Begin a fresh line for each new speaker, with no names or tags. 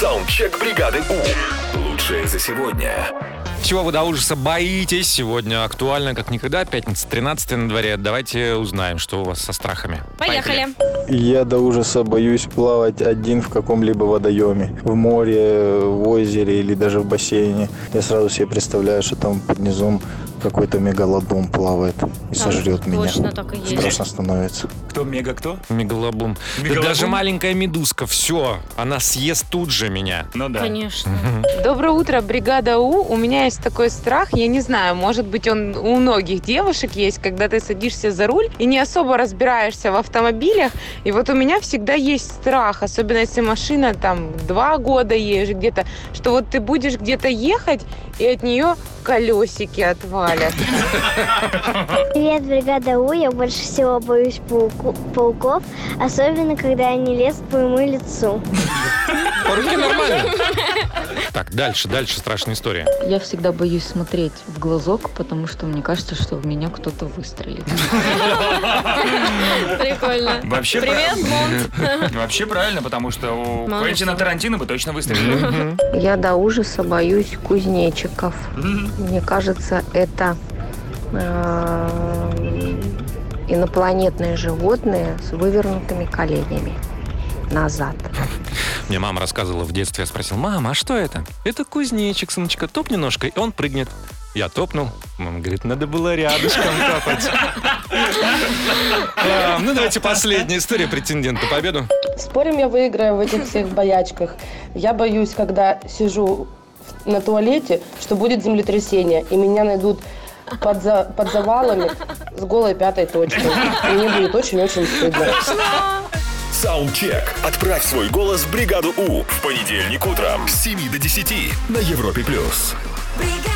Саундчек бригады У. Лучшее за сегодня.
Чего вы до ужаса боитесь? Сегодня актуально, как никогда. Пятница, 13 на дворе. Давайте узнаем, что у вас со страхами.
Поехали.
Я до ужаса боюсь плавать один в каком-либо водоеме. В море, в озере или даже в бассейне. Я сразу себе представляю, что там под низом какой-то мегалодон плавает и сожрет меня.
Точно так и есть.
Страшно становится.
Кто мега кто?
Мегалобум. Да
Мегалобум?
даже маленькая медузка, все, она съест тут же меня.
Ну да.
Конечно.
Доброе утро, бригада У. У меня есть такой страх, я не знаю, может быть он у многих девушек есть, когда ты садишься за руль и не особо разбираешься в автомобилях. И вот у меня всегда есть страх, особенно если машина там два года едешь где-то, что вот ты будешь где-то ехать и от нее колесики отвалят.
Привет, бригада У. Я больше всего боюсь пауку- пауков, особенно когда они лезут по моему лицу.
По руке нормально. Так, дальше, дальше страшная история.
Я всегда боюсь смотреть в глазок, потому что мне кажется, что в меня кто-то выстрелит.
Прикольно.
Вообще
Привет, Монт.
правильно. Вообще правильно, потому что у Квентина. Тарантино бы точно выстрелили.
Я до ужаса боюсь кузнечиков. Мне кажется, это э, инопланетные животные с вывернутыми коленями назад.
Мне мама рассказывала в детстве, я спросил, мама, а что это? Это кузнечик, сыночка, топни ножкой, и он прыгнет. Я топнул. Мама говорит, надо было рядышком топать. А, Ну, давайте последняя история претендента на победу.
Спорим, я выиграю в этих всех боячках. Я боюсь, когда сижу на туалете, что будет землетрясение, и меня найдут под, за- под завалами с голой пятой точкой. И мне будет очень-очень стыдно.
Саундчек. Отправь свой голос в бригаду У в понедельник утром с 7 до 10 на Европе+. плюс.
бригада.